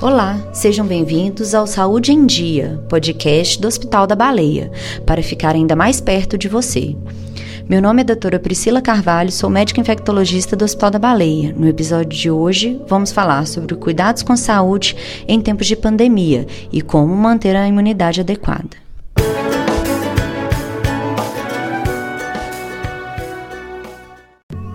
Olá, sejam bem-vindos ao Saúde em Dia, podcast do Hospital da Baleia, para ficar ainda mais perto de você. Meu nome é doutora Priscila Carvalho, sou médica infectologista do Hospital da Baleia. No episódio de hoje, vamos falar sobre cuidados com saúde em tempos de pandemia e como manter a imunidade adequada.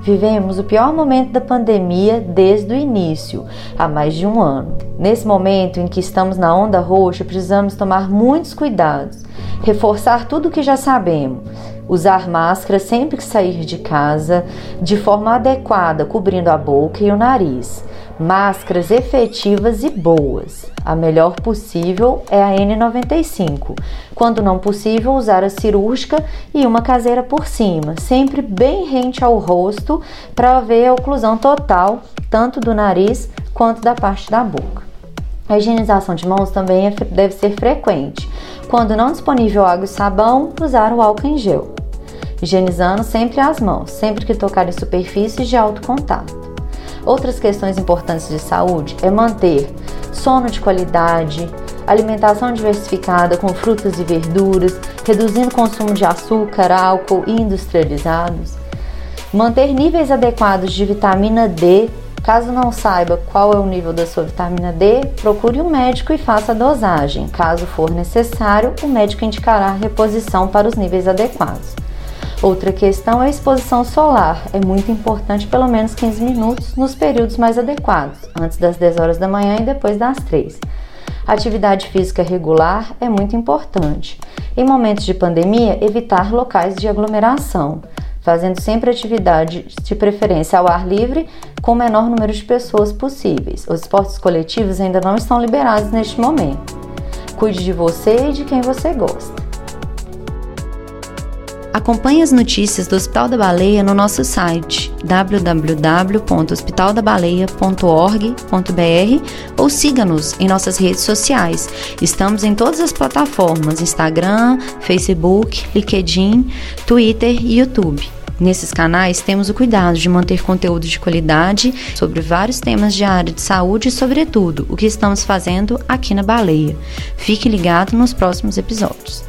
Vivemos o pior momento da pandemia desde o início, há mais de um ano. Nesse momento em que estamos na onda roxa, precisamos tomar muitos cuidados, reforçar tudo o que já sabemos, usar máscara sempre que sair de casa, de forma adequada, cobrindo a boca e o nariz máscaras efetivas e boas. A melhor possível é a N95. Quando não possível, usar a cirúrgica e uma caseira por cima, sempre bem rente ao rosto para ver a oclusão total, tanto do nariz quanto da parte da boca. A higienização de mãos também é, deve ser frequente. Quando não disponível água e sabão, usar o álcool em gel. Higienizando sempre as mãos, sempre que tocar em superfícies de alto contato. Outras questões importantes de saúde é manter sono de qualidade, alimentação diversificada com frutas e verduras, reduzindo o consumo de açúcar, álcool e industrializados, manter níveis adequados de vitamina D. Caso não saiba qual é o nível da sua vitamina D, procure um médico e faça a dosagem. Caso for necessário, o médico indicará a reposição para os níveis adequados. Outra questão é a exposição solar. É muito importante pelo menos 15 minutos nos períodos mais adequados, antes das 10 horas da manhã e depois das 3. Atividade física regular é muito importante. Em momentos de pandemia, evitar locais de aglomeração, fazendo sempre atividade de preferência ao ar livre com o menor número de pessoas possíveis. Os esportes coletivos ainda não estão liberados neste momento. Cuide de você e de quem você gosta. Acompanhe as notícias do Hospital da Baleia no nosso site www.hospitaldabaleia.org.br ou siga-nos em nossas redes sociais. Estamos em todas as plataformas: Instagram, Facebook, LinkedIn, Twitter e YouTube. Nesses canais, temos o cuidado de manter conteúdo de qualidade sobre vários temas de área de saúde e, sobretudo, o que estamos fazendo aqui na Baleia. Fique ligado nos próximos episódios.